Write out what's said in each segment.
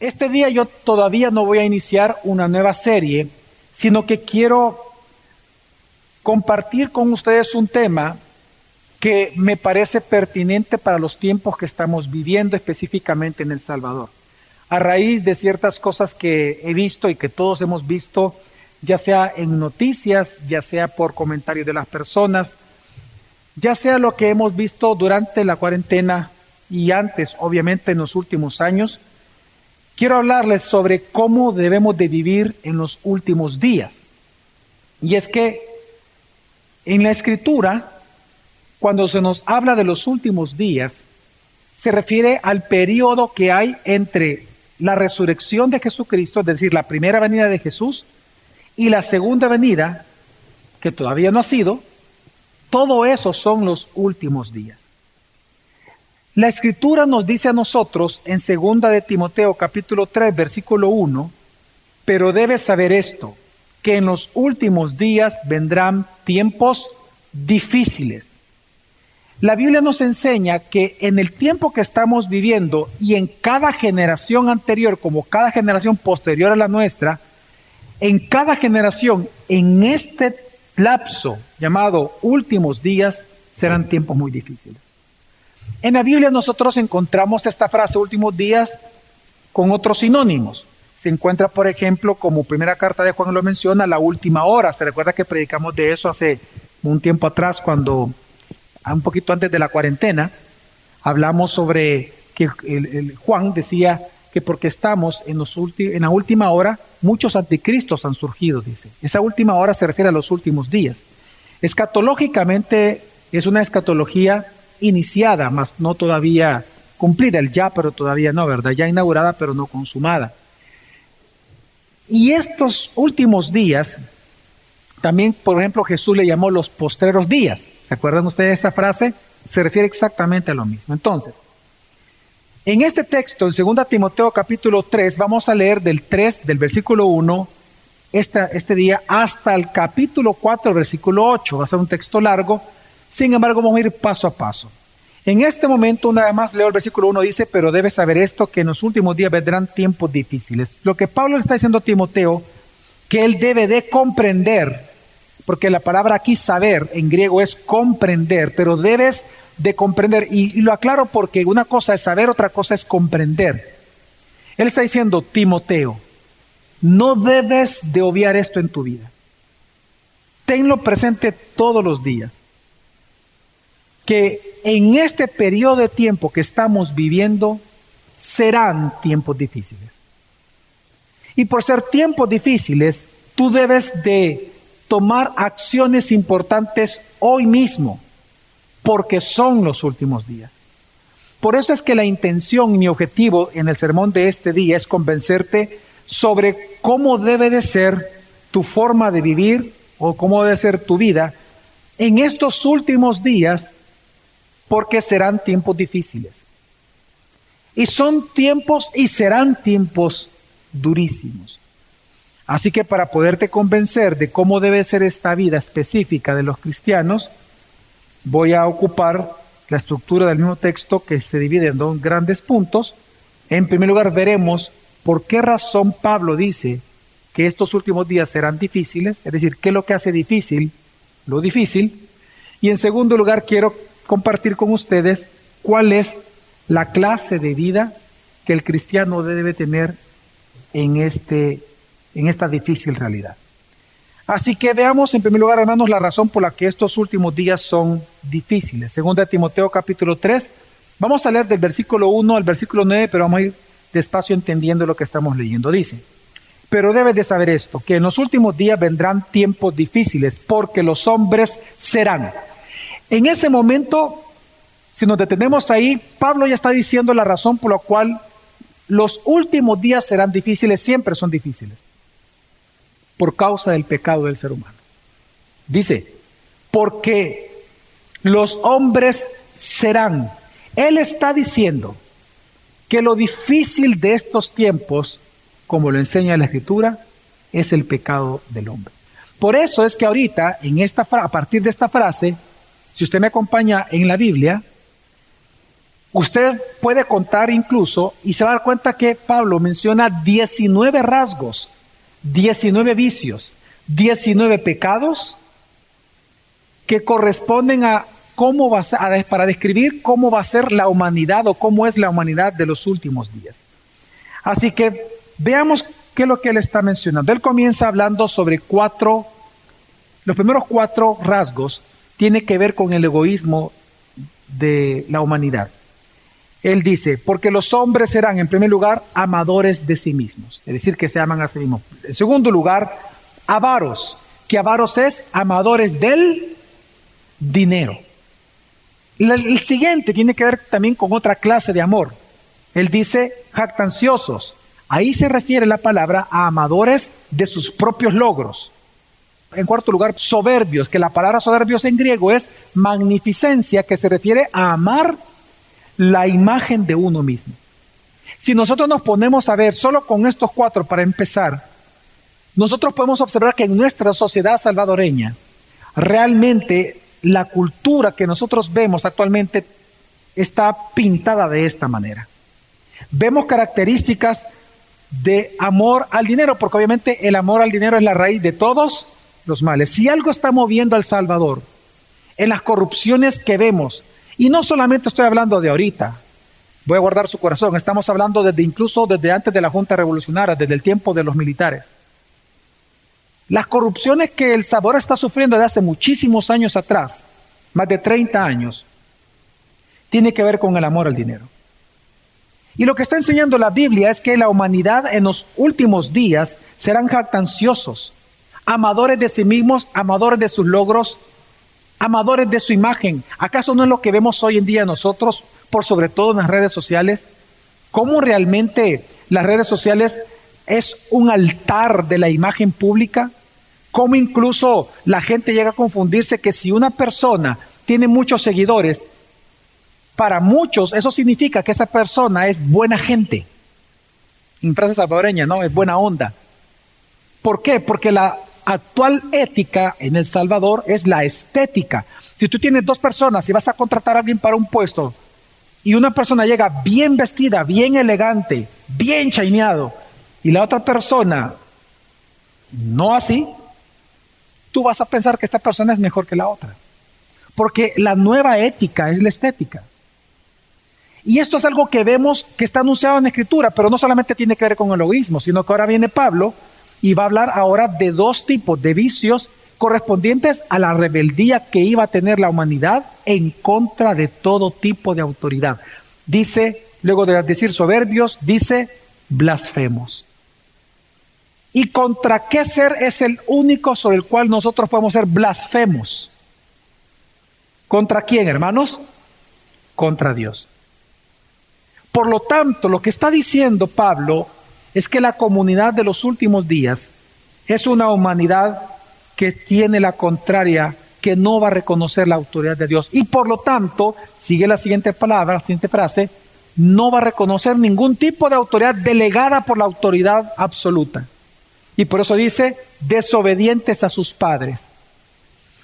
Este día yo todavía no voy a iniciar una nueva serie, sino que quiero compartir con ustedes un tema que me parece pertinente para los tiempos que estamos viviendo específicamente en El Salvador. A raíz de ciertas cosas que he visto y que todos hemos visto, ya sea en noticias, ya sea por comentarios de las personas, ya sea lo que hemos visto durante la cuarentena y antes, obviamente en los últimos años, quiero hablarles sobre cómo debemos de vivir en los últimos días. Y es que en la escritura, cuando se nos habla de los últimos días, se refiere al periodo que hay entre la resurrección de Jesucristo, es decir, la primera venida de Jesús, y la segunda venida, que todavía no ha sido, todo eso son los últimos días. La escritura nos dice a nosotros en segunda de Timoteo capítulo 3 versículo 1, pero debes saber esto, que en los últimos días vendrán tiempos difíciles. La Biblia nos enseña que en el tiempo que estamos viviendo y en cada generación anterior como cada generación posterior a la nuestra, en cada generación, en este lapso llamado últimos días, serán tiempos muy difíciles. En la Biblia nosotros encontramos esta frase últimos días con otros sinónimos. Se encuentra, por ejemplo, como primera carta de Juan lo menciona, la última hora. Se recuerda que predicamos de eso hace un tiempo atrás, cuando, un poquito antes de la cuarentena, hablamos sobre que Juan decía que porque estamos en, en la última hora, muchos anticristos han surgido, dice. Esa última hora se refiere a los últimos días. Escatológicamente es una escatología iniciada, más no todavía cumplida, el ya, pero todavía no, ¿verdad? Ya inaugurada, pero no consumada. Y estos últimos días, también, por ejemplo, Jesús le llamó los postreros días. ¿Se acuerdan ustedes de esa frase? Se refiere exactamente a lo mismo. Entonces, en este texto, en 2 Timoteo capítulo 3, vamos a leer del 3, del versículo 1, este día, hasta el capítulo 4, versículo 8. Va a ser un texto largo, sin embargo, vamos a ir paso a paso. En este momento, una vez más, leo el versículo 1, dice, pero debes saber esto, que en los últimos días vendrán tiempos difíciles. Lo que Pablo le está diciendo a Timoteo, que él debe de comprender, porque la palabra aquí saber en griego es comprender, pero debes de comprender, y, y lo aclaro porque una cosa es saber, otra cosa es comprender. Él está diciendo, Timoteo, no debes de obviar esto en tu vida. Tenlo presente todos los días que en este periodo de tiempo que estamos viviendo serán tiempos difíciles. Y por ser tiempos difíciles, tú debes de tomar acciones importantes hoy mismo, porque son los últimos días. Por eso es que la intención y mi objetivo en el sermón de este día es convencerte sobre cómo debe de ser tu forma de vivir o cómo debe ser tu vida en estos últimos días porque serán tiempos difíciles. Y son tiempos y serán tiempos durísimos. Así que para poderte convencer de cómo debe ser esta vida específica de los cristianos, voy a ocupar la estructura del mismo texto que se divide en dos grandes puntos. En primer lugar, veremos por qué razón Pablo dice que estos últimos días serán difíciles, es decir, qué es lo que hace difícil lo difícil. Y en segundo lugar, quiero compartir con ustedes cuál es la clase de vida que el cristiano debe tener en, este, en esta difícil realidad. Así que veamos en primer lugar, hermanos, la razón por la que estos últimos días son difíciles. Segunda Timoteo capítulo 3, vamos a leer del versículo 1 al versículo 9, pero vamos a ir despacio entendiendo lo que estamos leyendo. Dice, pero debes de saber esto, que en los últimos días vendrán tiempos difíciles, porque los hombres serán en ese momento, si nos detenemos ahí, Pablo ya está diciendo la razón por la cual los últimos días serán difíciles, siempre son difíciles, por causa del pecado del ser humano. Dice, porque los hombres serán. Él está diciendo que lo difícil de estos tiempos, como lo enseña la escritura, es el pecado del hombre. Por eso es que ahorita, en esta, a partir de esta frase, si usted me acompaña en la Biblia, Usted puede contar incluso y se va a dar cuenta que Pablo menciona 19 rasgos, 19 vicios, 19 pecados que corresponden a cómo va a, para describir cómo va a ser la humanidad o cómo es la humanidad de los últimos días. Así que veamos qué es lo que él está mencionando. Él comienza hablando sobre cuatro, los primeros cuatro rasgos tiene que ver con el egoísmo de la humanidad. Él dice, porque los hombres serán, en primer lugar, amadores de sí mismos, es decir, que se aman a sí mismos. En segundo lugar, avaros, que avaros es amadores del dinero. El siguiente tiene que ver también con otra clase de amor. Él dice jactanciosos. Ahí se refiere la palabra a amadores de sus propios logros. En cuarto lugar, soberbios, que la palabra soberbios en griego es magnificencia, que se refiere a amar la imagen de uno mismo. Si nosotros nos ponemos a ver solo con estos cuatro para empezar, nosotros podemos observar que en nuestra sociedad salvadoreña, realmente la cultura que nosotros vemos actualmente está pintada de esta manera. Vemos características de amor al dinero, porque obviamente el amor al dinero es la raíz de todos los males. Si algo está moviendo al Salvador, en las corrupciones que vemos, y no solamente estoy hablando de ahorita, voy a guardar su corazón, estamos hablando desde incluso desde antes de la Junta Revolucionaria, desde el tiempo de los militares. Las corrupciones que El Salvador está sufriendo desde hace muchísimos años atrás, más de 30 años, tiene que ver con el amor al dinero. Y lo que está enseñando la Biblia es que la humanidad en los últimos días serán jactanciosos, amadores de sí mismos, amadores de sus logros, amadores de su imagen. ¿Acaso no es lo que vemos hoy en día nosotros, por sobre todo en las redes sociales? ¿Cómo realmente las redes sociales es un altar de la imagen pública? cómo incluso la gente llega a confundirse que si una persona tiene muchos seguidores, para muchos eso significa que esa persona es buena gente. En frase salvadoreña, ¿no? Es buena onda. ¿Por qué? Porque la actual ética en El Salvador es la estética. Si tú tienes dos personas y vas a contratar a alguien para un puesto y una persona llega bien vestida, bien elegante, bien chaineado, y la otra persona no así, tú vas a pensar que esta persona es mejor que la otra. Porque la nueva ética es la estética. Y esto es algo que vemos que está anunciado en Escritura, pero no solamente tiene que ver con el egoísmo, sino que ahora viene Pablo y va a hablar ahora de dos tipos de vicios correspondientes a la rebeldía que iba a tener la humanidad en contra de todo tipo de autoridad. Dice, luego de decir soberbios, dice blasfemos. ¿Y contra qué ser es el único sobre el cual nosotros podemos ser blasfemos? ¿Contra quién, hermanos? Contra Dios. Por lo tanto, lo que está diciendo Pablo es que la comunidad de los últimos días es una humanidad que tiene la contraria, que no va a reconocer la autoridad de Dios. Y por lo tanto, sigue la siguiente palabra, la siguiente frase, no va a reconocer ningún tipo de autoridad delegada por la autoridad absoluta. Y por eso dice, desobedientes a sus padres.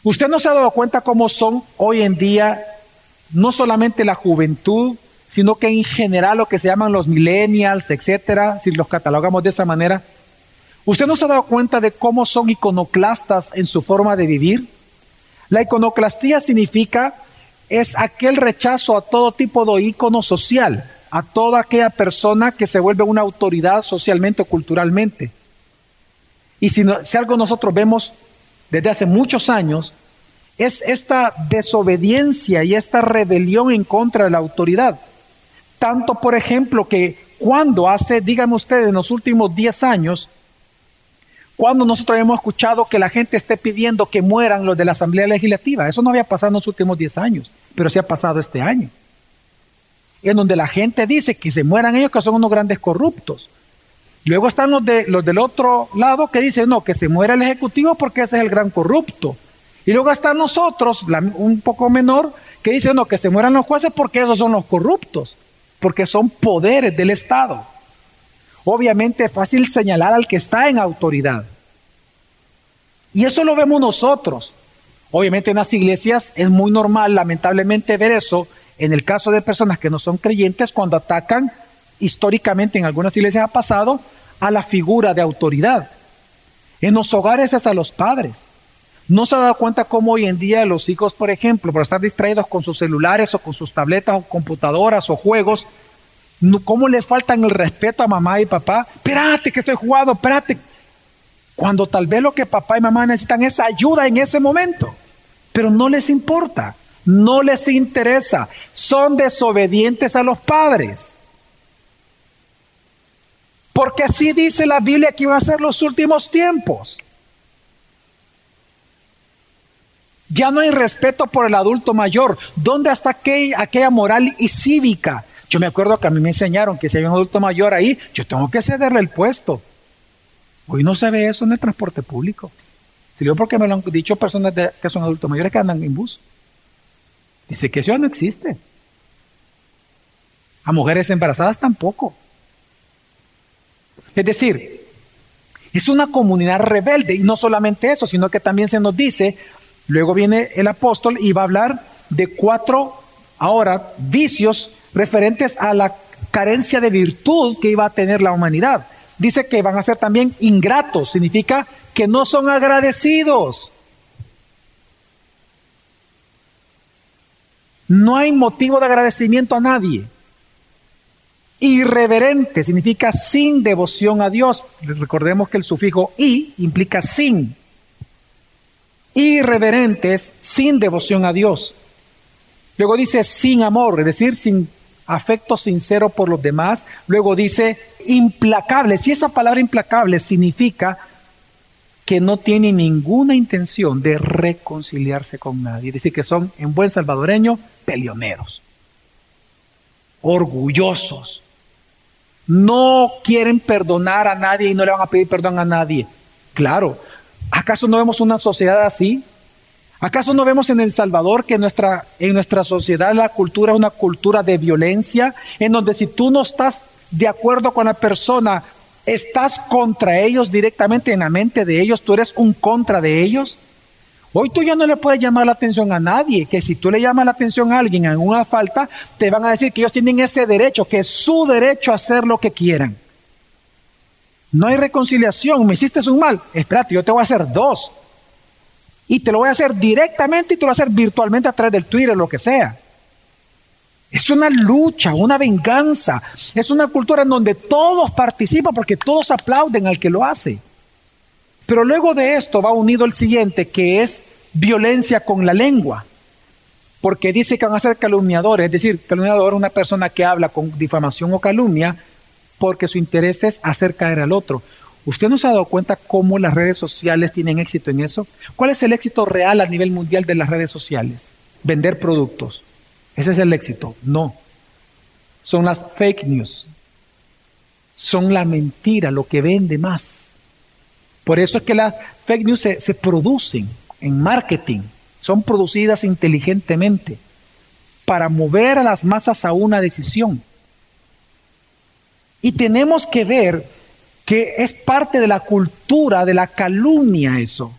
Usted no se ha dado cuenta cómo son hoy en día no solamente la juventud, sino que en general lo que se llaman los millennials, etcétera, si los catalogamos de esa manera. ¿Usted no se ha dado cuenta de cómo son iconoclastas en su forma de vivir? La iconoclastía significa es aquel rechazo a todo tipo de icono social, a toda aquella persona que se vuelve una autoridad socialmente o culturalmente. Y si, si algo nosotros vemos desde hace muchos años, es esta desobediencia y esta rebelión en contra de la autoridad. Tanto, por ejemplo, que cuando hace, díganme ustedes, en los últimos 10 años, cuando nosotros hemos escuchado que la gente esté pidiendo que mueran los de la Asamblea Legislativa, eso no había pasado en los últimos 10 años, pero sí ha pasado este año. En donde la gente dice que se mueran ellos que son unos grandes corruptos. Luego están los, de, los del otro lado que dicen, no, que se muera el Ejecutivo porque ese es el gran corrupto. Y luego están nosotros, un poco menor, que dicen, no, que se mueran los jueces porque esos son los corruptos, porque son poderes del Estado. Obviamente es fácil señalar al que está en autoridad. Y eso lo vemos nosotros. Obviamente en las iglesias es muy normal, lamentablemente, ver eso en el caso de personas que no son creyentes, cuando atacan históricamente en algunas iglesias ha pasado a la figura de autoridad. En los hogares es a los padres. No se ha dado cuenta cómo hoy en día los hijos, por ejemplo, por estar distraídos con sus celulares o con sus tabletas o computadoras o juegos, cómo le faltan el respeto a mamá y papá. Espérate que estoy jugando, espérate. Cuando tal vez lo que papá y mamá necesitan es ayuda en ese momento, pero no les importa, no les interesa, son desobedientes a los padres. Porque así dice la Biblia que iban a ser los últimos tiempos. Ya no hay respeto por el adulto mayor. ¿Dónde está aquella, moral y cívica? Yo me acuerdo que a mí me enseñaron que si hay un adulto mayor ahí, yo tengo que cederle el puesto. Hoy no se ve eso en el transporte público. Si digo porque me lo han dicho personas que son adultos mayores que andan en bus. Dice que eso ya no existe. A mujeres embarazadas tampoco. Es decir, es una comunidad rebelde y no solamente eso, sino que también se nos dice Luego viene el apóstol y va a hablar de cuatro, ahora, vicios referentes a la carencia de virtud que iba a tener la humanidad. Dice que van a ser también ingratos, significa que no son agradecidos. No hay motivo de agradecimiento a nadie. Irreverente significa sin devoción a Dios. Recordemos que el sufijo i implica sin irreverentes, sin devoción a Dios. Luego dice sin amor, es decir, sin afecto sincero por los demás. Luego dice implacables. Y esa palabra implacable significa que no tiene ninguna intención de reconciliarse con nadie. Es decir, que son, en buen salvadoreño, peleoneros, orgullosos. No quieren perdonar a nadie y no le van a pedir perdón a nadie. Claro, ¿Acaso no vemos una sociedad así? ¿Acaso no vemos en El Salvador que nuestra, en nuestra sociedad la cultura es una cultura de violencia, en donde si tú no estás de acuerdo con la persona, estás contra ellos directamente en la mente de ellos, tú eres un contra de ellos? Hoy tú ya no le puedes llamar la atención a nadie, que si tú le llamas la atención a alguien en una falta, te van a decir que ellos tienen ese derecho, que es su derecho a hacer lo que quieran. No hay reconciliación, me hiciste un mal. Espérate, yo te voy a hacer dos. Y te lo voy a hacer directamente y te lo voy a hacer virtualmente a través del Twitter, lo que sea. Es una lucha, una venganza. Es una cultura en donde todos participan porque todos aplauden al que lo hace. Pero luego de esto va unido el siguiente, que es violencia con la lengua. Porque dice que van a ser calumniadores, es decir, calumniador es una persona que habla con difamación o calumnia porque su interés es hacer caer al otro. ¿Usted no se ha dado cuenta cómo las redes sociales tienen éxito en eso? ¿Cuál es el éxito real a nivel mundial de las redes sociales? Vender productos. Ese es el éxito. No. Son las fake news. Son la mentira, lo que vende más. Por eso es que las fake news se, se producen en marketing. Son producidas inteligentemente para mover a las masas a una decisión. Y tenemos que ver que es parte de la cultura de la calumnia eso.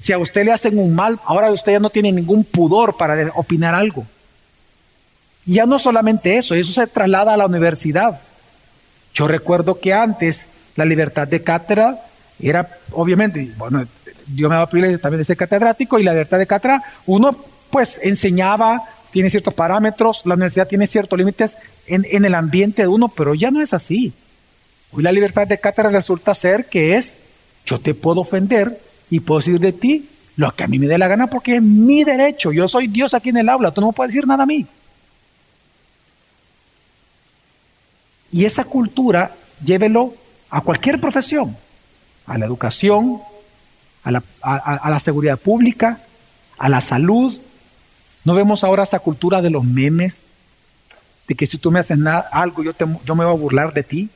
Si a usted le hacen un mal, ahora usted ya no tiene ningún pudor para opinar algo. Y ya no solamente eso, eso se traslada a la universidad. Yo recuerdo que antes la libertad de cátedra era, obviamente, bueno, yo me daba privilegio también de ser catedrático y la libertad de cátedra, uno pues enseñaba tiene ciertos parámetros, la universidad tiene ciertos límites en, el ambiente de uno, pero ya no es así. Hoy la libertad de cátedra resulta ser que es, yo te puedo ofender y puedo decir de ti lo que a mí me dé la gana porque es mi derecho, yo soy Dios aquí en el aula, tú no me puedes decir nada a mí. Y esa cultura, llévelo a cualquier profesión, a la educación, a la, a la seguridad pública, a la salud, ¿No vemos ahora esa cultura de los memes? De que si tú me haces nada, algo, yo, te, yo me voy a burlar de ti.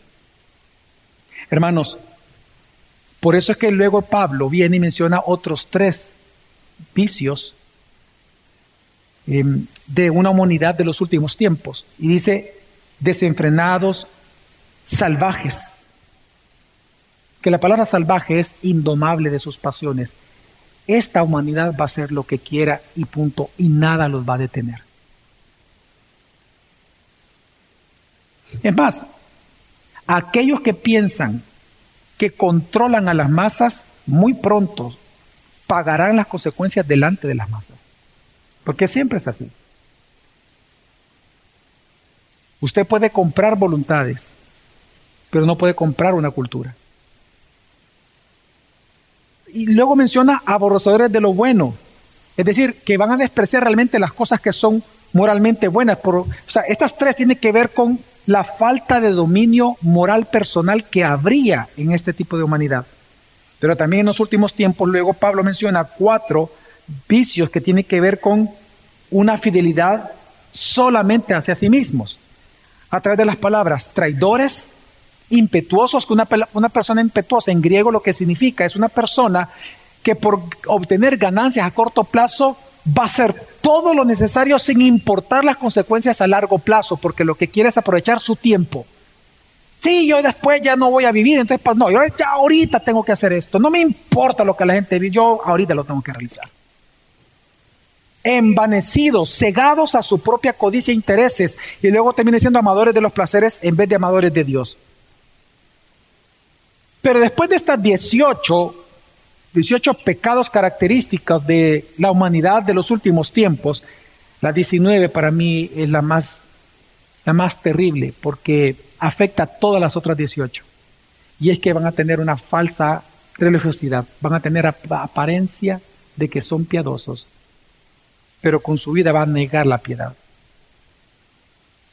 Hermanos, por eso es que luego Pablo viene y menciona otros tres vicios em, de una humanidad de los últimos tiempos. Y dice, desenfrenados, salvajes. Que la palabra salvaje es indomable de sus pasiones esta humanidad va a hacer lo que quiera y punto, y nada los va a detener. Es más, aquellos que piensan que controlan a las masas, muy pronto pagarán las consecuencias delante de las masas. Porque siempre es así. Usted puede comprar voluntades, pero no puede comprar una cultura. Y luego menciona aborrecedores de lo bueno, es decir, que van a despreciar realmente las cosas que son moralmente buenas. Por, o sea, estas tres tienen que ver con la falta de dominio moral personal que habría en este tipo de humanidad. Pero también en los últimos tiempos, luego Pablo menciona cuatro vicios que tienen que ver con una fidelidad solamente hacia sí mismos. A través de las palabras traidores, impetuosos, que una, persona impetuosa en griego lo que significa es una persona que por obtener ganancias a corto plazo va a hacer todo lo necesario sin importar las consecuencias a largo plazo, porque lo que quiere es aprovechar su tiempo. Sí, yo después ya no voy a vivir, entonces pues no, yo ya ahorita tengo que hacer esto, no me importa lo que la gente vive, yo ahorita lo tengo que realizar. Envanecidos, cegados a su propia codicia e intereses, y luego termina siendo amadores de los placeres en vez de amadores de Dios. Pero después de estas 18 18 pecados característicos de la humanidad de los últimos tiempos, la 19 para mí es la más, la más terrible porque afecta a todas las otras 18. Y es que van a tener una falsa religiosidad, van a tener apariencia de que son piadosos, pero con su vida van a negar la piedad.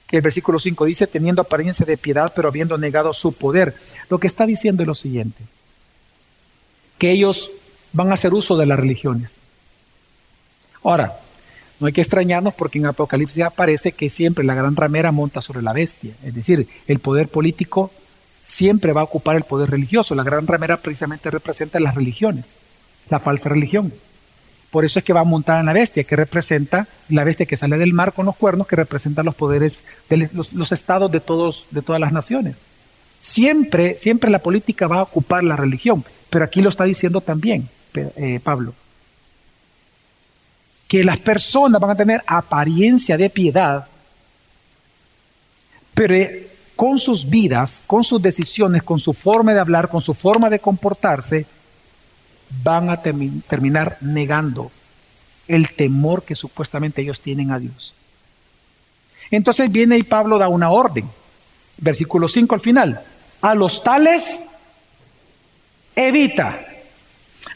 Que el versículo 5 dice, teniendo apariencia de piedad, pero habiendo negado su poder. Lo que está diciendo es lo siguiente que ellos van a hacer uso de las religiones. Ahora, no hay que extrañarnos porque en Apocalipsis aparece que siempre la gran ramera monta sobre la bestia. Es decir, el poder político siempre va a ocupar el poder religioso. La gran ramera precisamente representa las religiones, la falsa religión. Por eso es que va a montar en la bestia, que representa la bestia que sale del mar con los cuernos, que representa los poderes de los, los estados de, todos, de todas las naciones. Siempre, siempre la política va a ocupar la religión. Pero aquí lo está diciendo también eh, Pablo. Que las personas van a tener apariencia de piedad, pero eh, con sus vidas, con sus decisiones, con su forma de hablar, con su forma de comportarse, van a terminar negando el temor que supuestamente ellos tienen a Dios. Entonces viene y Pablo da una orden. Versículo 5 al final. A los tales evita.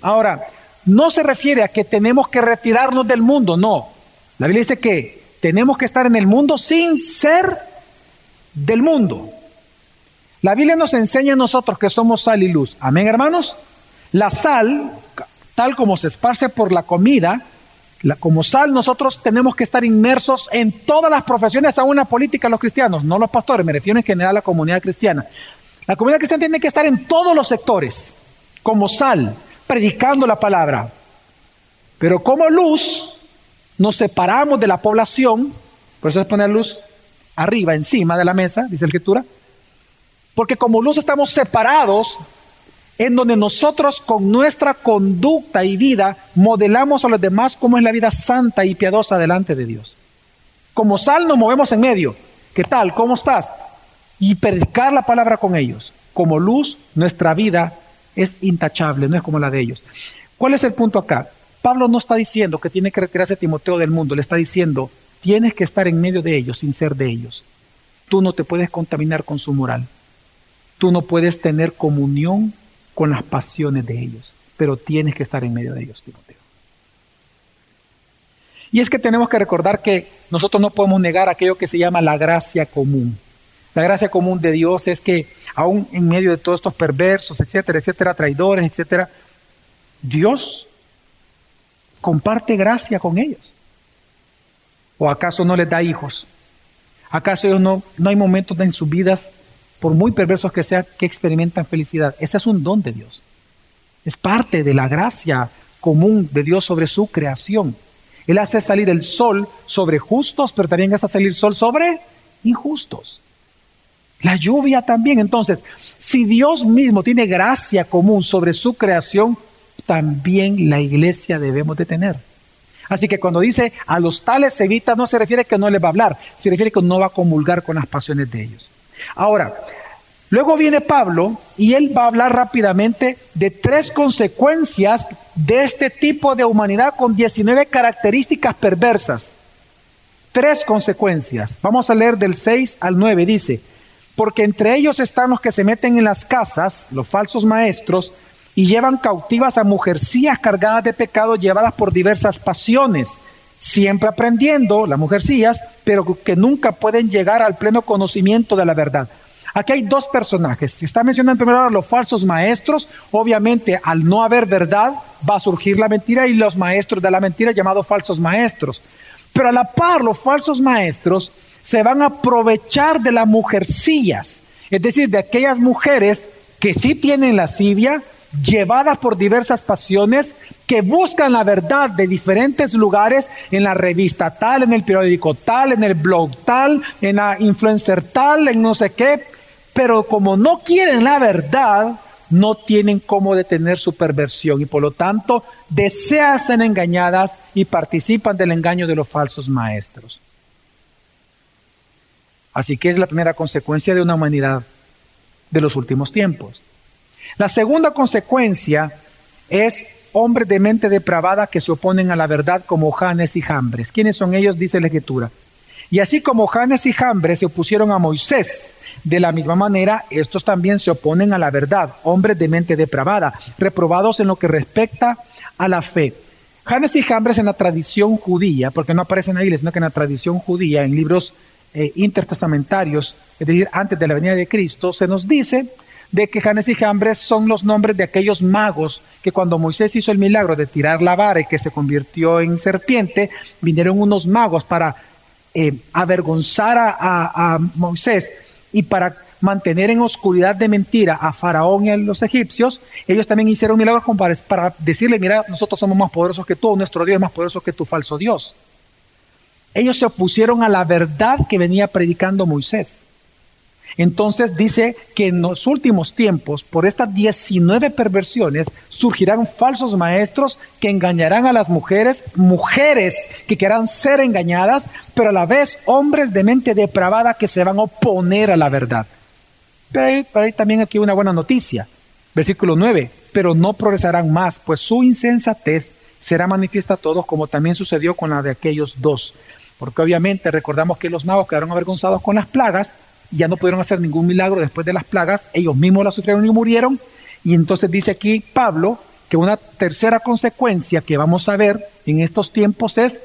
Ahora, no se refiere a que tenemos que retirarnos del mundo, no. La Biblia dice que tenemos que estar en el mundo sin ser del mundo. La Biblia nos enseña a nosotros que somos sal y luz. Amén, hermanos. La sal, tal como se esparce por la comida, la, como sal, nosotros tenemos que estar inmersos en todas las profesiones, aún una política, los cristianos, no los pastores, me refiero en general a la comunidad cristiana. La comunidad cristiana tiene que estar en todos los sectores como sal, predicando la palabra. Pero como luz, nos separamos de la población, por eso es poner luz arriba, encima de la mesa, dice la escritura, porque como luz estamos separados en donde nosotros con nuestra conducta y vida modelamos a los demás cómo es la vida santa y piadosa delante de Dios. Como sal nos movemos en medio. ¿Qué tal? ¿Cómo estás? Y predicar la palabra con ellos. Como luz, nuestra vida es intachable, no es como la de ellos. ¿Cuál es el punto acá? Pablo no está diciendo que tiene que retirarse Timoteo del mundo, le está diciendo, tienes que estar en medio de ellos sin ser de ellos. Tú no te puedes contaminar con su moral. Tú no puedes tener comunión con las pasiones de ellos, pero tienes que estar en medio de ellos, Timoteo. Y es que tenemos que recordar que nosotros no podemos negar aquello que se llama la gracia común. La gracia común de Dios es que aún en medio de todos estos perversos, etcétera, etcétera, traidores, etcétera, Dios comparte gracia con ellos. ¿O acaso no les da hijos? ¿Acaso ellos no, no hay momentos en sus vidas, por muy perversos que sean, que experimentan felicidad? Ese es un don de Dios. Es parte de la gracia común de Dios sobre su creación. Él hace salir el sol sobre justos, pero también hace salir sol sobre injustos. La lluvia también. Entonces, si Dios mismo tiene gracia común sobre su creación, también la iglesia debemos de tener. Así que cuando dice a los tales evita, no se refiere que no les va a hablar, se refiere que no va a comulgar con las pasiones de ellos. Ahora, luego viene Pablo y él va a hablar rápidamente de tres consecuencias de este tipo de humanidad con 19 características perversas. Tres consecuencias. Vamos a leer del 6 al 9. Dice, porque entre ellos están los que se meten en las casas, los falsos maestros, y llevan cautivas a mujercías cargadas de pecado, llevadas por diversas pasiones, siempre aprendiendo, las mujercías, pero que nunca pueden llegar al pleno conocimiento de la verdad. Aquí hay dos personajes. Se está mencionando en primer lugar los falsos maestros. Obviamente, al no haber verdad, va a surgir la mentira y los maestros de la mentira llamados falsos maestros. Pero a la par, los falsos maestros se van a aprovechar de las mujercillas, es decir, de aquellas mujeres que sí tienen lascivia, llevadas por diversas pasiones, que buscan la verdad de diferentes lugares, en la revista tal, en el periódico tal, en el blog tal, en la influencer tal, en no sé qué, pero como no quieren la verdad, no tienen cómo detener su perversión y por lo tanto desean ser engañadas y participan del engaño de los falsos maestros. Así que es la primera consecuencia de una humanidad de los últimos tiempos. La segunda consecuencia es hombres de mente depravada que se oponen a la verdad como Janes y Jambres. ¿Quiénes son ellos? Dice la escritura. Y así como Janes y Jambres se opusieron a Moisés, de la misma manera estos también se oponen a la verdad, hombres de mente depravada, reprobados en lo que respecta a la fe. Janes y Jambres en la tradición judía, porque no aparecen ahí, sino que en la tradición judía, en libros eh, intertestamentarios, es decir, antes de la venida de Cristo, se nos dice de que Janes y Jambres son los nombres de aquellos magos que cuando Moisés hizo el milagro de tirar la vara y que se convirtió en serpiente, vinieron unos magos para eh, avergonzar a, Moisés y para mantener en oscuridad de mentira a Faraón y a los egipcios, ellos también hicieron milagros para decirle, mira, nosotros somos más poderosos que tú, nuestro Dios es más poderoso que tu falso Dios. Ellos se opusieron a la verdad que venía predicando Moisés. Entonces dice que en los últimos tiempos, por estas 19 perversiones, surgirán falsos maestros que engañarán a las mujeres, mujeres que quieran ser engañadas, pero a la vez hombres de mente depravada que se van a oponer a la verdad. Pero hay, también aquí una buena noticia. Versículo 9, pero no progresarán más, pues su insensatez será manifiesta a todos, como también sucedió con la de aquellos dos. Porque obviamente recordamos que los magos quedaron avergonzados con las plagas, ya no pudieron hacer ningún milagro después de las plagas, ellos mismos las sufrieron y murieron. Y entonces dice aquí Pablo que una tercera consecuencia que vamos a ver en estos tiempos es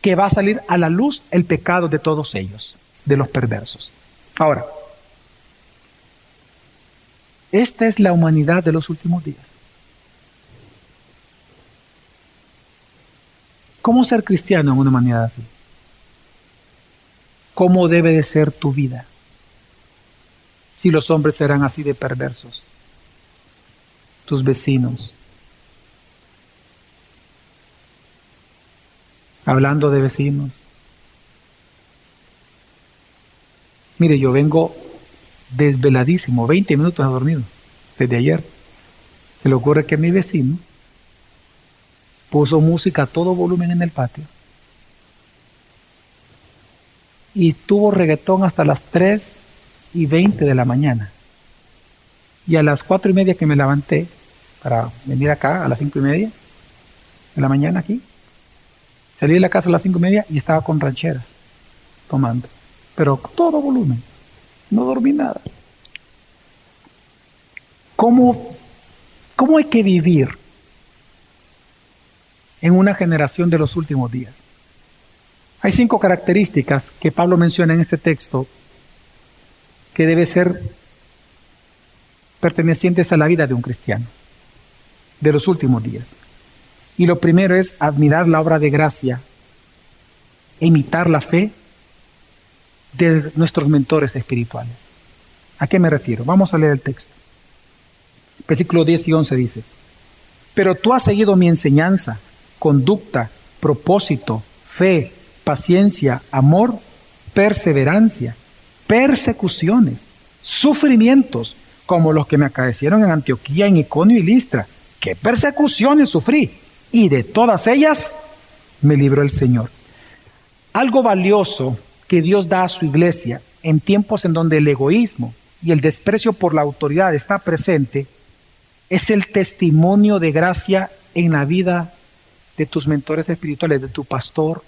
que va a salir a la luz el pecado de todos ellos, de los perversos. Ahora, esta es la humanidad de los últimos días. ¿Cómo ser cristiano en una humanidad así? ¿Cómo debe de ser tu vida? Si los hombres serán así de perversos? Tus vecinos. Hablando de vecinos. Mire, yo vengo desveladísimo, 20 minutos a dormido, desde ayer. Se le ocurre que mi vecino puso música a todo volumen en el patio y tuvo reggaetón hasta las 3 y 20 de la mañana. Y a las cuatro y media que me levanté para venir acá, a las cinco y media de la mañana aquí, salí de la casa a las cinco y media y estaba con rancheras, tomando. Pero todo volumen. No dormí nada. ¿Cómo, cómo hay que vivir en una generación de los últimos días? Hay cinco características que Pablo menciona en este texto que debe ser pertenecientes a la vida de un cristiano de los últimos días. Y lo primero es admirar la obra de gracia, imitar la fe de nuestros mentores espirituales. ¿A qué me refiero? Vamos a leer el texto. Versículo 10 y 11 dice, pero tú has seguido mi enseñanza, conducta, propósito, fe, paciencia, amor, perseverancia persecuciones, sufrimientos, como los que me acaecieron en Antioquía, en Iconio y Listra. ¿Qué persecuciones sufrí? Y de todas ellas me libró el Señor. Algo valioso que Dios da a su iglesia en tiempos en donde el egoísmo y el desprecio por la autoridad está presente, es el testimonio de gracia en la vida de tus mentores espirituales, de tu pastor,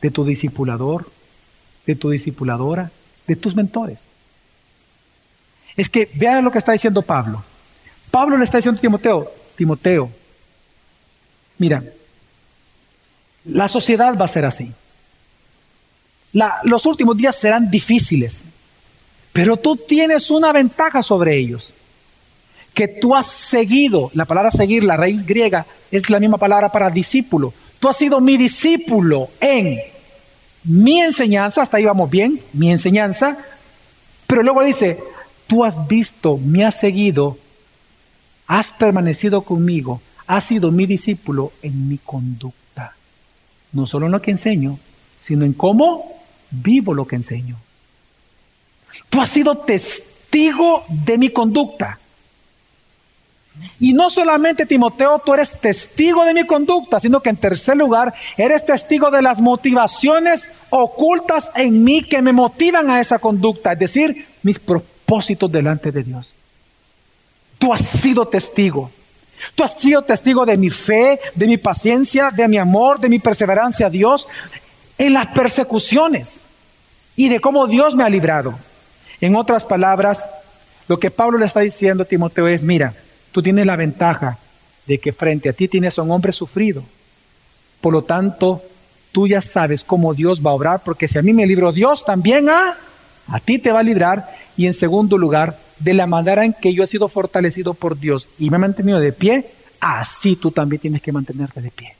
de tu discipulador, de tu discipuladora, de tus mentores. Es que vean lo que está diciendo Pablo. Pablo le está diciendo a Timoteo, Timoteo, mira, la sociedad va a ser así. los últimos días serán difíciles, pero tú tienes una ventaja sobre ellos, que tú has seguido, la palabra seguir, la raíz griega, es la misma palabra para discípulo. Tú has sido mi discípulo en mi enseñanza, hasta ahí vamos bien, mi enseñanza, pero luego dice, tú has visto, me has seguido, has permanecido conmigo, has sido mi discípulo en mi conducta. No solo en lo que enseño, sino en cómo vivo lo que enseño. Tú has sido testigo de mi conducta. Y no solamente, Timoteo, tú eres testigo de mi conducta, sino que en tercer lugar, eres testigo de las motivaciones ocultas en mí que me motivan a esa conducta, es decir, mis propósitos delante de Dios. Tú has sido testigo. Tú has sido testigo de mi fe, de mi paciencia, de mi amor, de mi perseverancia a Dios en las persecuciones y de cómo Dios me ha librado. En otras palabras, lo que Pablo le está diciendo a Timoteo es, mira, tú tienes la ventaja de que frente a ti tienes a un hombre sufrido. Por lo tanto, tú ya sabes cómo Dios va a obrar, porque si a mí me libró Dios, también a, a ti te va a librar. Y en segundo lugar, de la manera en que yo he sido fortalecido por Dios y me he mantenido de pie, así tú también tienes que mantenerte de pie.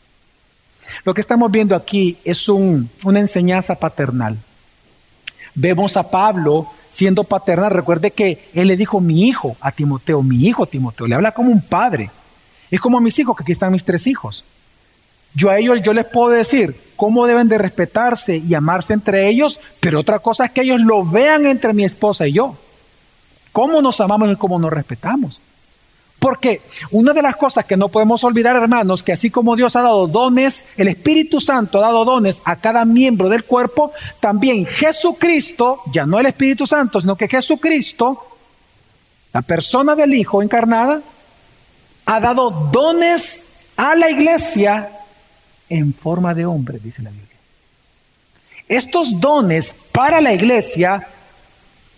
Lo que estamos viendo aquí es un, una enseñanza paternal. Vemos a Pablo siendo paternal. Recuerde que él le dijo mi hijo a Timoteo, mi hijo Timoteo, le habla como un padre. Es como a mis hijos, que aquí están mis tres hijos. Yo a ellos yo les puedo decir cómo deben de respetarse y amarse entre ellos, pero otra cosa es que ellos lo vean entre mi esposa y yo. Cómo nos amamos y cómo nos respetamos. Porque una de las cosas que no podemos olvidar, hermanos, que así como Dios ha dado dones, el Espíritu Santo ha dado dones a cada miembro del cuerpo, también Jesucristo, ya no el Espíritu Santo, sino que Jesucristo, la persona del Hijo encarnada, ha dado dones a la iglesia en forma de hombre, dice la Biblia. Estos dones para la iglesia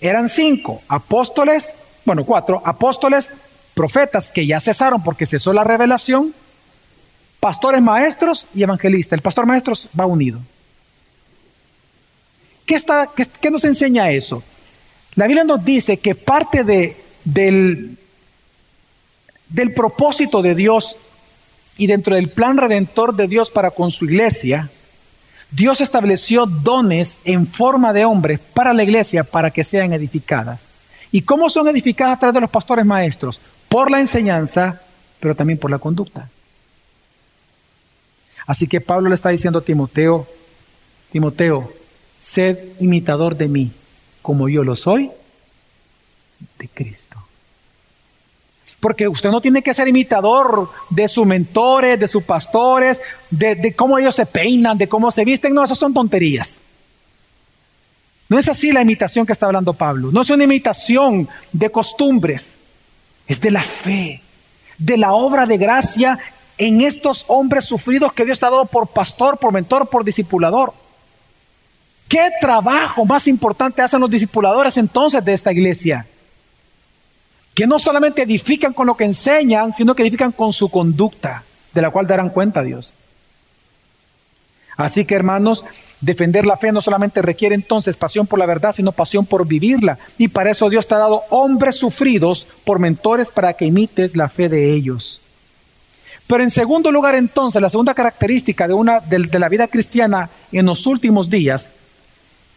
eran cinco, apóstoles, bueno, cuatro, apóstoles, profetas que ya cesaron porque cesó la revelación, pastores maestros y evangelistas. El pastor maestro va unido. ¿Qué, está, qué, nos enseña eso? La Biblia nos dice que parte de, del, del propósito de Dios y dentro del plan redentor de Dios para con su iglesia, Dios estableció dones en forma de hombres para la iglesia para que sean edificadas. ¿Y cómo son edificadas a través de los pastores maestros? Por la enseñanza, pero también por la conducta. Así que Pablo le está diciendo a Timoteo, Timoteo, sed imitador de mí, como yo lo soy de Cristo. Porque usted no tiene que ser imitador de sus mentores, de sus pastores, de, cómo ellos se peinan, de cómo se visten. No, esas son tonterías. No es así la imitación que está hablando Pablo. No es una imitación de costumbres es de la fe, de la obra de gracia en estos hombres sufridos que Dios ha dado por pastor, por mentor, por discipulador. ¿Qué trabajo más importante hacen los discipuladores entonces de esta iglesia? Que no solamente edifican con lo que enseñan, sino que edifican con su conducta, de la cual darán cuenta a Dios. Así que hermanos, Defender la fe no solamente requiere entonces pasión por la verdad, sino pasión por vivirla. Y para eso Dios te ha dado hombres sufridos por mentores para que imites la fe de ellos. Pero en segundo lugar entonces, la segunda característica de, una, de, de la vida cristiana en los últimos días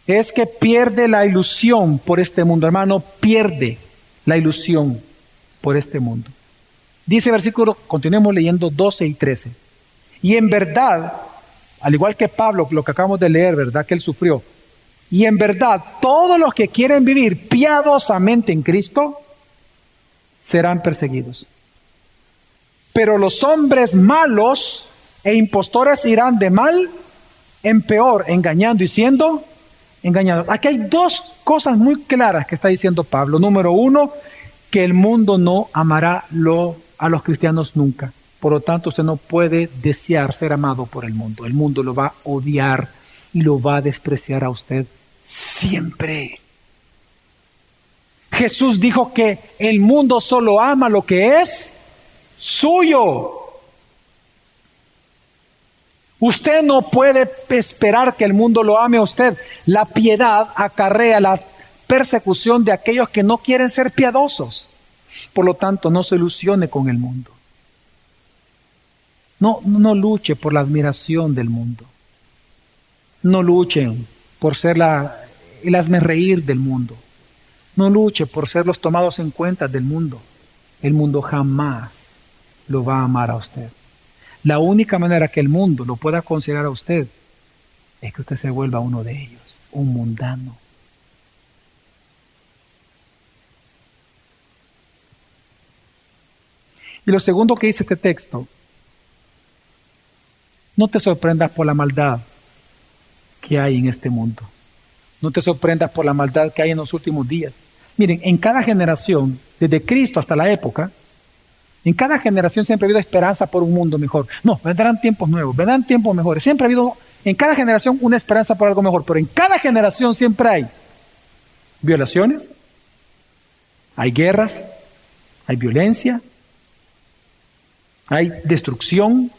es que pierde la ilusión por este mundo. Hermano, pierde la ilusión por este mundo. Dice versículo, continuemos leyendo 12 y 13. Y en verdad al igual que Pablo, lo que acabamos de leer, ¿verdad? Que él sufrió. Y en verdad, todos los que quieren vivir piadosamente en Cristo serán perseguidos. Pero los hombres malos e impostores irán de mal en peor, engañando y siendo engañados. Aquí hay dos cosas muy claras que está diciendo Pablo. Número uno, que el mundo no amará lo, a los cristianos nunca. Por lo tanto, usted no puede desear ser amado por el mundo. El mundo lo va a odiar y lo va a despreciar a usted siempre. Jesús dijo que el mundo solo ama lo que es suyo. Usted no puede esperar que el mundo lo ame a usted. La piedad acarrea la persecución de aquellos que no quieren ser piadosos. Por lo tanto, no se ilusione con el mundo. No, no luche por la admiración del mundo. No luchen por ser la, el hazme reír del mundo. No luche por ser los tomados en cuenta del mundo. El mundo jamás lo va a amar a usted. La única manera que el mundo lo pueda considerar a usted es que usted se vuelva uno de ellos, un mundano. Y lo segundo que dice este texto, no te sorprendas por la maldad que hay en este mundo. No te sorprendas por la maldad que hay en los últimos días. Miren, en cada generación, desde Cristo hasta la época, en cada generación siempre ha habido esperanza por un mundo mejor. No, vendrán tiempos nuevos, vendrán tiempos mejores. Siempre ha habido en cada generación una esperanza por algo mejor, pero en cada generación siempre hay violaciones, hay guerras, hay violencia, hay destrucción,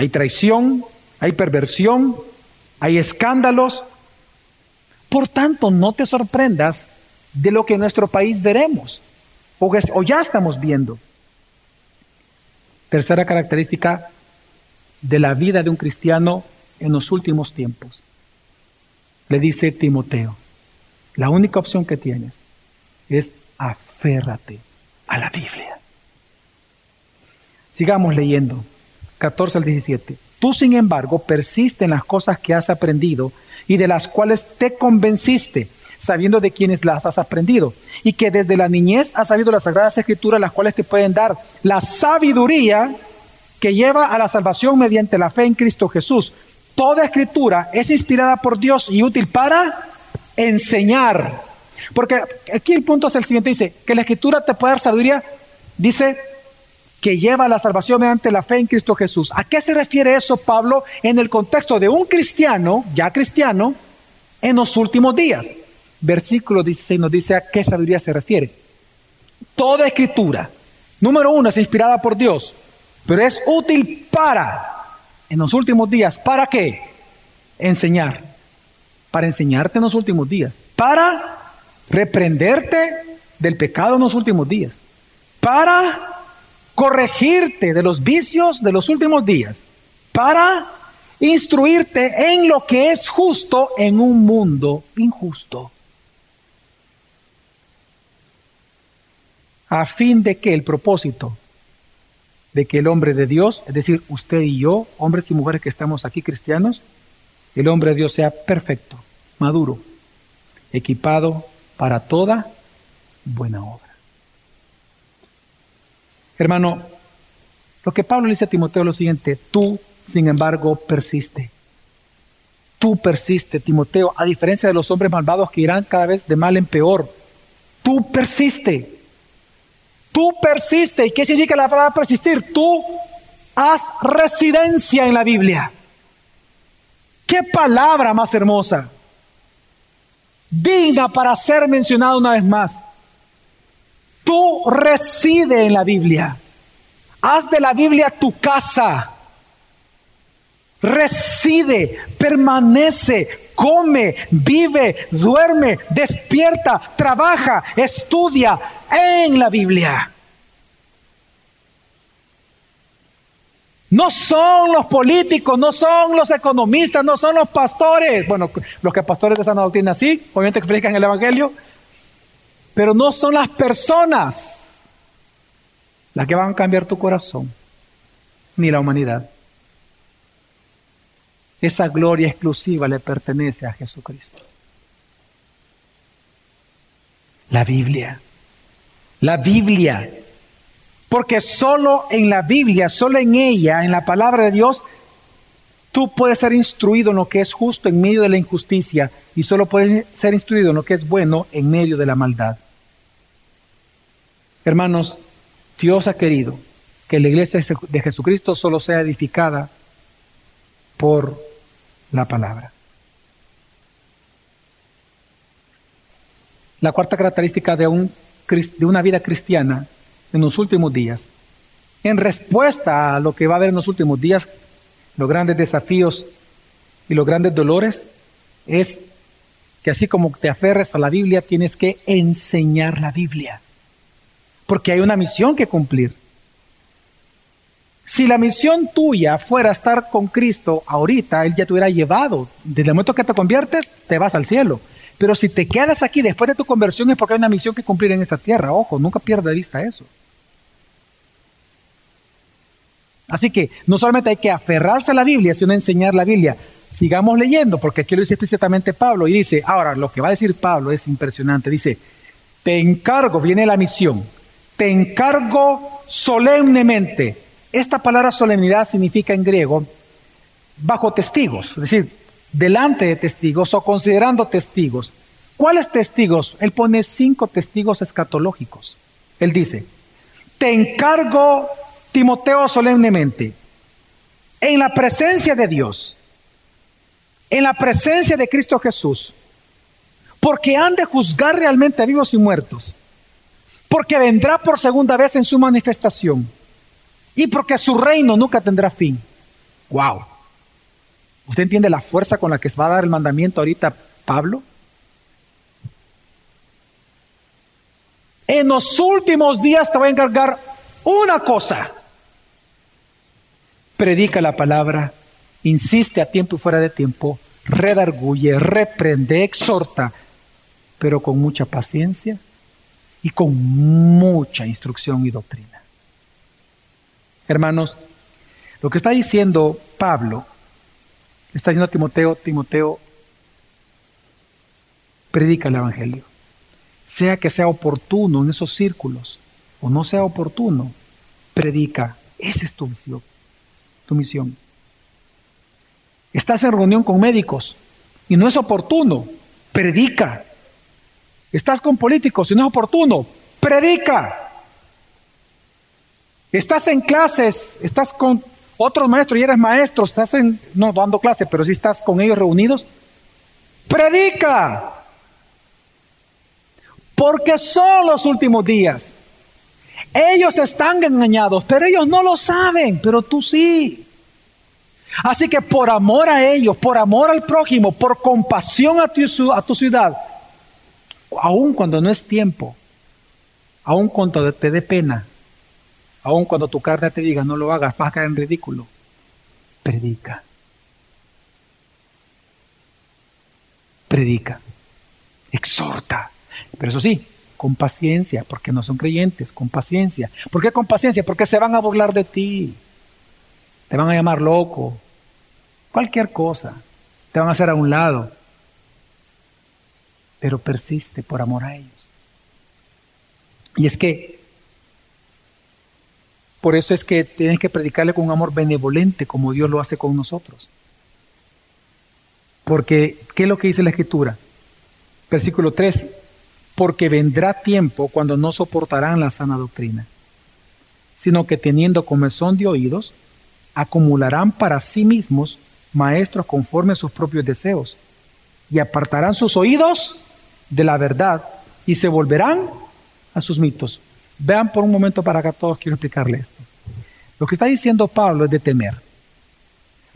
hay traición, hay perversión, hay escándalos. Por tanto, no te sorprendas de lo que en nuestro país veremos o, o ya estamos viendo. Tercera característica de la vida de un cristiano en los últimos tiempos. Le dice Timoteo, la única opción que tienes es aférrate a la Biblia. Sigamos leyendo. 14 al 17. Tú, sin embargo, persiste en las cosas que has aprendido y de las cuales te convenciste, sabiendo de quiénes las has aprendido, y que desde la niñez has sabido las sagradas escrituras, las cuales te pueden dar la sabiduría que lleva a la salvación mediante la fe en Cristo Jesús. Toda escritura es inspirada por Dios y útil para enseñar. Porque aquí el punto es el siguiente, dice, que la escritura te puede dar sabiduría, dice, que lleva a la salvación mediante la fe en Cristo Jesús. ¿A qué se refiere eso, Pablo, en el contexto de un cristiano, ya cristiano, en los últimos días? Versículo 16 nos dice a qué sabiduría se refiere. Toda escritura, número uno, es inspirada por Dios, pero es útil para, en los últimos días, ¿para qué? Enseñar. Para enseñarte en los últimos días. Para reprenderte del pecado en los últimos días. Para corregirte de los vicios de los últimos días, para instruirte en lo que es justo en un mundo injusto. A fin de que el propósito de que el hombre de Dios, es decir, usted y yo, hombres y mujeres que estamos aquí cristianos, el hombre de Dios sea perfecto, maduro, equipado para toda buena obra. Hermano, lo que Pablo le dice a Timoteo es lo siguiente, tú, sin embargo, persiste. Tú persiste, Timoteo, a diferencia de los hombres malvados que irán cada vez de mal en peor. Tú persiste. Tú persiste. ¿Y qué significa la palabra persistir? Tú haz residencia en la Biblia. ¿Qué palabra más hermosa? Digna para ser mencionada una vez más. Tú reside en la Biblia. Haz de la Biblia tu casa. Reside, permanece, come, vive, duerme, despierta, trabaja, estudia en la Biblia. No son los políticos, no son los economistas, no son los pastores. Bueno, los que pastores de esa doctrina sí, obviamente explican el Evangelio, pero no son las personas las que van a cambiar tu corazón, ni la humanidad. Esa gloria exclusiva le pertenece a Jesucristo. La Biblia. La Biblia. Porque solo en la Biblia, solo en ella, en la palabra de Dios, Tú puedes ser instruido en lo que es justo en medio de la injusticia y solo puedes ser instruido en lo que es bueno en medio de la maldad. Hermanos, Dios ha querido que la iglesia de Jesucristo solo sea edificada por la palabra. La cuarta característica de, un, de una vida cristiana en los últimos días, en respuesta a lo que va a haber en los últimos días, los grandes desafíos y los grandes dolores, es que así como te aferres a la Biblia, tienes que enseñar la Biblia, porque hay una misión que cumplir. Si la misión tuya fuera estar con Cristo ahorita, Él ya te hubiera llevado. Desde el momento que te conviertes, te vas al cielo. Pero si te quedas aquí después de tu conversión es porque hay una misión que cumplir en esta tierra. Ojo, nunca pierda de vista eso. Así que no solamente hay que aferrarse a la Biblia, sino enseñar la Biblia. Sigamos leyendo, porque aquí lo dice explícitamente Pablo y dice, ahora lo que va a decir Pablo es impresionante. Dice, te encargo, viene la misión, te encargo solemnemente esta palabra solemnidad significa en griego bajo testigos, es decir, delante de testigos o considerando testigos. ¿Cuáles testigos? Él pone cinco testigos escatológicos. Él dice, te encargo, Timoteo, solemnemente, en la presencia de Dios, en la presencia de Cristo Jesús, porque han de juzgar realmente a vivos y muertos, porque vendrá por segunda vez en su manifestación y porque su reino nunca tendrá fin. Wow. ¿Usted entiende la fuerza con la que va a dar el mandamiento ahorita Pablo? En los últimos días te voy a encargar una cosa. Predica la palabra, insiste a tiempo y fuera de tiempo, redarguye, reprende, exhorta, pero con mucha paciencia y con mucha instrucción y doctrina. Hermanos, lo que está diciendo Pablo, está diciendo a Timoteo, Timoteo, predica el Evangelio. Sea que sea oportuno en esos círculos o no sea oportuno, predica. Esa es tu misión. Tu misión. Estás en reunión con médicos y no es oportuno, predica. Estás con políticos y no es oportuno, predica. Estás en clases, estás con otros maestros y eres maestro, estás en, no dando clases, pero si estás con ellos reunidos, predica. Porque son los últimos días. Ellos están engañados, pero ellos no lo saben, pero tú sí. Así que por amor a ellos, por amor al prójimo, por compasión a a tu ciudad, aun cuando no es tiempo, aun cuando te dé pena, Aun cuando tu carne te diga no lo hagas, vas a caer en ridículo. Predica. Predica. Exhorta. Pero eso sí, con paciencia, porque no son creyentes, con paciencia. ¿Por qué con paciencia? Porque se van a burlar de ti. Te van a llamar loco. Cualquier cosa. Te van a hacer a un lado. Pero persiste por amor a ellos. Y es que por eso es que tienes que predicarle con un amor benevolente como Dios lo hace con nosotros. Porque, ¿qué es lo que dice la Escritura? Versículo 3, porque vendrá tiempo cuando no soportarán la sana doctrina, sino que teniendo comezón de oídos, acumularán para sí mismos maestros conforme a sus propios deseos, y apartarán sus oídos de la verdad y se volverán a sus mitos. Vean por un momento para acá todos, quiero explicarles esto. Lo que está diciendo Pablo es de temer.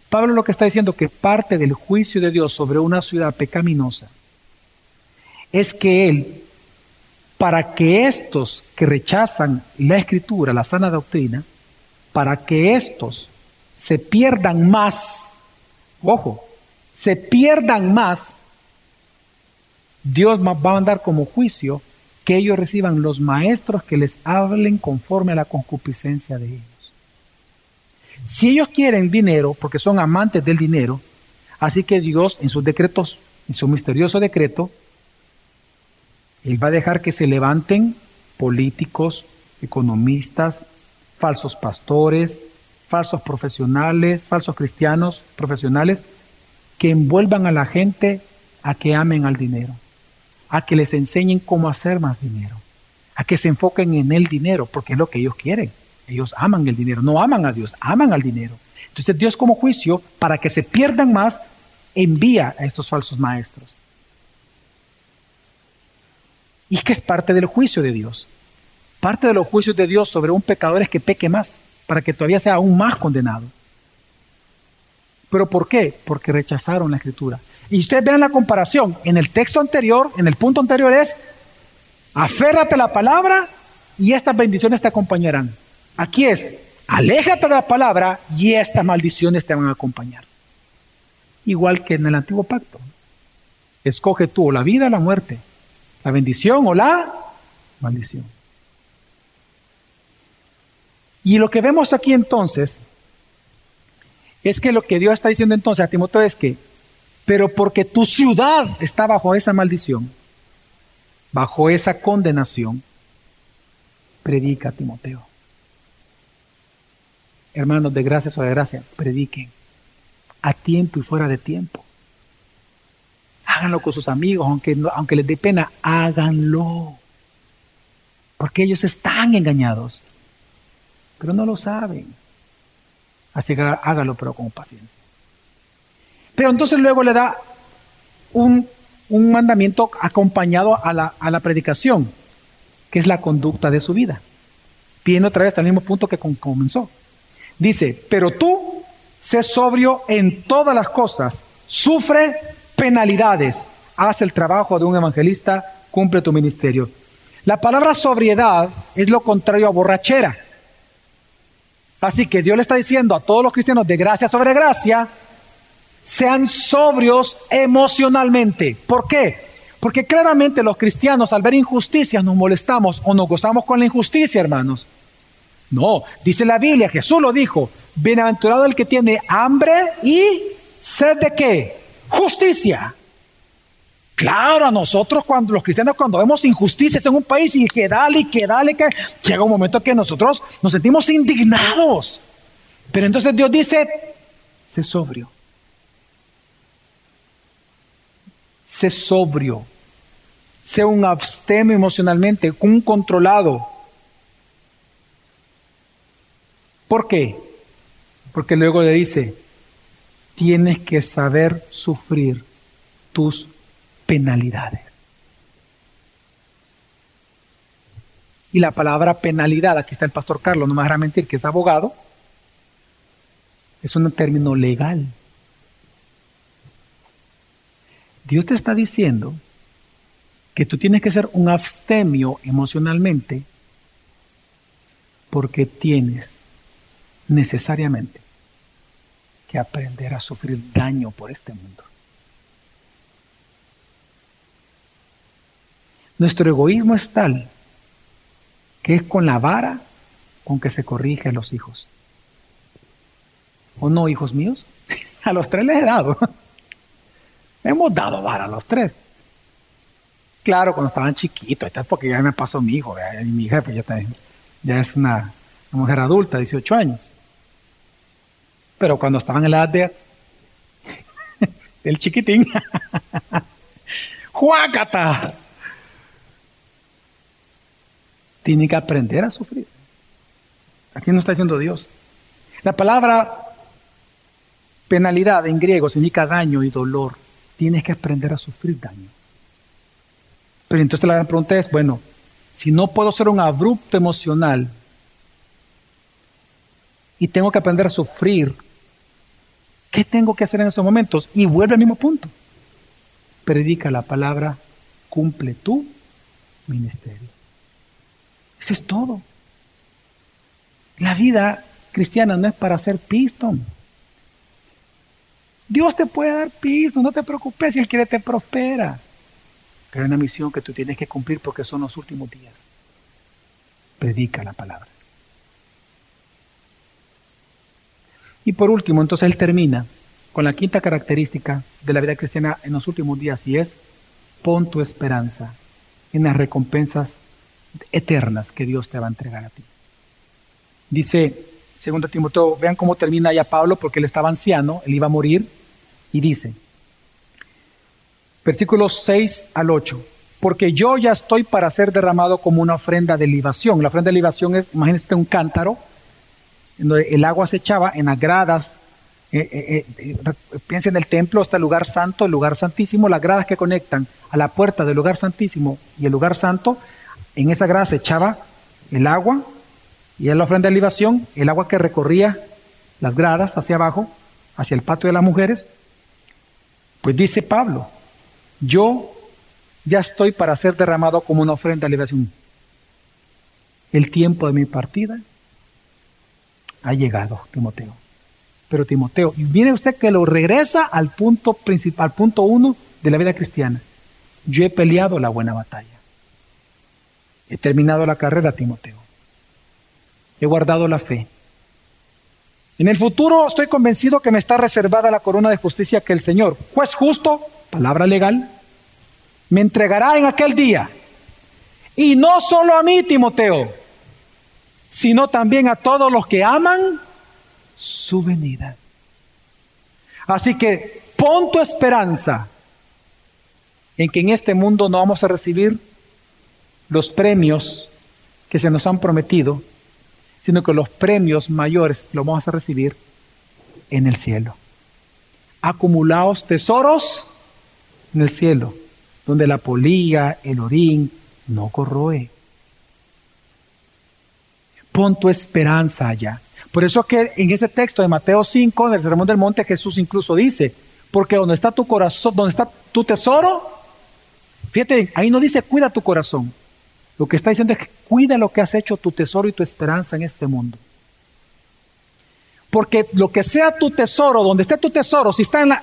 Pablo lo que está diciendo que parte del juicio de Dios sobre una ciudad pecaminosa es que Él, para que estos que rechazan la escritura, la sana doctrina, para que estos se pierdan más, ojo, se pierdan más, Dios va a mandar como juicio que ellos reciban los maestros que les hablen conforme a la concupiscencia de ellos. Si ellos quieren dinero, porque son amantes del dinero, así que Dios en sus decretos, en su misterioso decreto, Él va a dejar que se levanten políticos, economistas, falsos pastores, falsos profesionales, falsos cristianos profesionales, que envuelvan a la gente a que amen al dinero, a que les enseñen cómo hacer más dinero, a que se enfoquen en el dinero, porque es lo que ellos quieren. Ellos aman el dinero, no aman a Dios, aman al dinero. Entonces Dios como juicio, para que se pierdan más, envía a estos falsos maestros. Y es que es parte del juicio de Dios. Parte de los juicios de Dios sobre un pecador es que peque más, para que todavía sea aún más condenado. ¿Pero por qué? Porque rechazaron la escritura. Y ustedes vean la comparación. En el texto anterior, en el punto anterior es, aférrate a la palabra y estas bendiciones te acompañarán. Aquí es, aléjate de la palabra y estas maldiciones te van a acompañar. Igual que en el antiguo pacto. Escoge tú la vida o la muerte, la bendición o la maldición. Y lo que vemos aquí entonces es que lo que Dios está diciendo entonces a Timoteo es que, pero porque tu ciudad está bajo esa maldición, bajo esa condenación, predica Timoteo hermanos de gracia de gracia, prediquen a tiempo y fuera de tiempo. Háganlo con sus amigos, aunque, aunque les dé pena, háganlo. Porque ellos están engañados, pero no lo saben. Así que hágalo, pero con paciencia. Pero entonces luego le da un, un mandamiento acompañado a la, a la, predicación, que es la conducta de su vida. Viene otra vez al mismo punto que comenzó. Dice, pero tú sé sobrio en todas las cosas, sufre penalidades, haz el trabajo de un evangelista, cumple tu ministerio. La palabra sobriedad es lo contrario a borrachera. Así que Dios le está diciendo a todos los cristianos de gracia sobre gracia, sean sobrios emocionalmente. ¿Por qué? Porque claramente los cristianos al ver injusticias nos molestamos o nos gozamos con la injusticia, hermanos. No, dice la Biblia, Jesús lo dijo, bienaventurado el que tiene hambre y sed de qué? Justicia. Claro, a nosotros cuando los cristianos cuando vemos injusticias en un país y que dale y que dale, que llega un momento que nosotros nos sentimos indignados. Pero entonces Dios dice, sé sobrio. Sé sobrio. Sé un abstemio emocionalmente, un controlado. ¿Por qué? Porque luego le dice, tienes que saber sufrir tus penalidades. Y la palabra penalidad, aquí está el pastor Carlos, no me dejará mentir que es abogado, es un término legal. Dios te está diciendo que tú tienes que ser un abstemio emocionalmente porque tienes necesariamente que aprender a sufrir daño por este mundo. Nuestro egoísmo es tal que es con la vara con que se corrige a los hijos. ¿O no, hijos míos? A los tres les he dado. Hemos dado vara los tres. Claro, cuando estaban chiquitos, porque ya me pasó mi hijo, y mi jefe ya, ya es una mujer adulta, 18 años. Pero cuando estaban en la edad de el chiquitín, ¡juácata! Tiene que aprender a sufrir. Aquí no está diciendo Dios. La palabra penalidad en griego significa daño y dolor. Tienes que aprender a sufrir daño. Pero entonces la gran pregunta es, bueno, si no puedo ser un abrupto emocional, y tengo que aprender a sufrir. ¿Qué tengo que hacer en esos momentos? Y vuelve al mismo punto. Predica la palabra, cumple tu ministerio. Eso es todo. La vida cristiana no es para hacer pistón. Dios te puede dar pistón, no te preocupes, si Él quiere te prospera. Pero hay una misión que tú tienes que cumplir porque son los últimos días. Predica la palabra. Y por último, entonces él termina con la quinta característica de la vida cristiana en los últimos días y es pon tu esperanza en las recompensas eternas que Dios te va a entregar a ti. Dice Segundo Timoteo, vean cómo termina ya Pablo, porque él estaba anciano, él iba a morir, y dice, versículos 6 al 8, porque yo ya estoy para ser derramado como una ofrenda de libación. La ofrenda de libación es, imagínense un cántaro, en donde el agua se echaba en las gradas. Eh, eh, eh, piensen en el templo, está el lugar santo, el lugar santísimo, las gradas que conectan a la puerta del lugar santísimo y el lugar santo, en esa grada se echaba el agua y en la ofrenda de libación, el agua que recorría las gradas hacia abajo, hacia el patio de las mujeres. Pues dice Pablo, yo ya estoy para ser derramado como una ofrenda de libación. El tiempo de mi partida ha llegado, Timoteo. Pero Timoteo, y viene usted que lo regresa al punto principal, al punto uno de la vida cristiana. Yo he peleado la buena batalla. He terminado la carrera, Timoteo. He guardado la fe. En el futuro estoy convencido que me está reservada la corona de justicia que el Señor, juez justo, palabra legal, me entregará en aquel día. Y no solo a mí, Timoteo, sino también a todos los que aman su venida. Así que pon tu esperanza en que en este mundo no vamos a recibir los premios que se nos han prometido, sino que los premios mayores los vamos a recibir en el cielo. Acumulados tesoros en el cielo donde la polilla, el orín, no corroe. Pon tu esperanza allá. Por eso que en ese texto de Mateo 5, en el Sermón del Monte, Jesús incluso dice, porque donde está tu corazón, donde está tu tesoro, fíjate, ahí no dice cuida tu corazón. Lo que está diciendo es que cuida lo que has hecho, tu tesoro y tu esperanza en este mundo. Porque lo que sea tu tesoro, donde esté tu tesoro, si está en, la,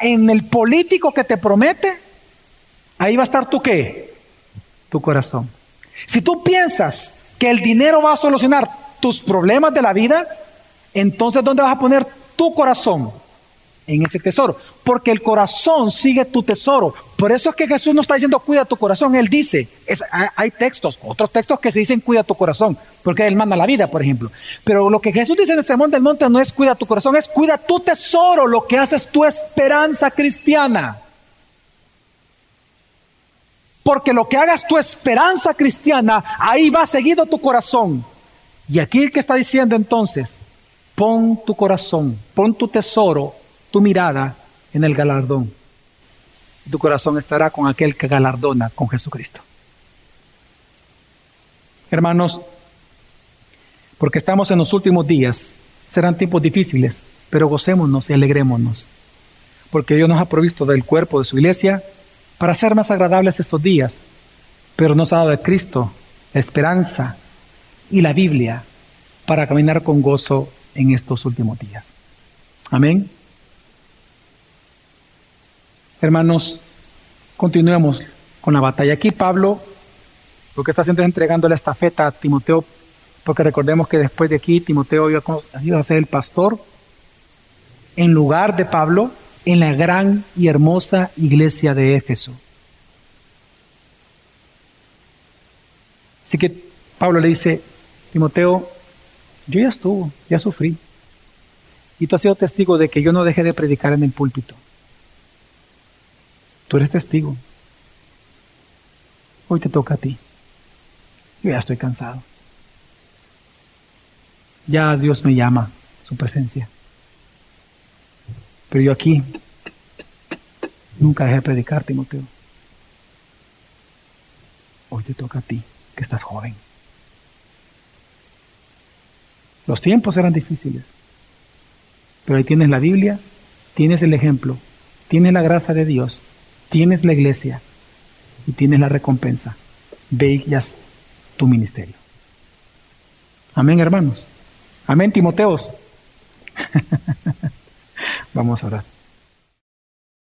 el político que te promete, ahí va a estar tu qué? Tu corazón. Si tú piensas que el dinero va a solucionar tus problemas de la vida, entonces ¿dónde vas a poner tu corazón? En ese tesoro. Porque el corazón sigue tu tesoro. Por eso es que Jesús no está diciendo cuida tu corazón. Él dice, hay textos, otros textos que se dicen cuida tu corazón. Porque Él manda la vida, por ejemplo. Pero lo que Jesús dice en el sermón del monte no es cuida tu corazón, es cuida tu tesoro. Lo que hace es tu esperanza cristiana. Porque lo que hagas tu esperanza cristiana, ahí va seguido tu corazón. Y aquí que está diciendo entonces, pon tu corazón, pon tu tesoro, tu mirada en el galardón. Tu corazón estará con aquel que galardona con Jesucristo. Hermanos, porque estamos en los últimos días, serán tiempos difíciles, pero gocémonos y alegrémonos, porque Dios nos ha provisto del cuerpo de su iglesia para ser más agradables estos días, pero nos ha dado de Cristo la esperanza y la Biblia para caminar con gozo en estos últimos días. Amén. Hermanos, continuemos con la batalla. Aquí Pablo lo que está haciendo es entregándole la estafeta a Timoteo, porque recordemos que después de aquí Timoteo iba a ser el pastor en lugar de Pablo en la gran y hermosa iglesia de Éfeso. Así que Pablo le dice, Timoteo, yo ya estuvo, ya sufrí. Y tú has sido testigo de que yo no dejé de predicar en el púlpito. Tú eres testigo. Hoy te toca a ti. Yo ya estoy cansado. Ya Dios me llama, su presencia. Pero yo aquí nunca dejé de predicar, Timoteo. Hoy te toca a ti, que estás joven. Los tiempos eran difíciles, pero ahí tienes la Biblia, tienes el ejemplo, tienes la gracia de Dios, tienes la iglesia y tienes la recompensa. Ve y ya tu ministerio. Amén, hermanos. Amén, Timoteos. Vamos a orar.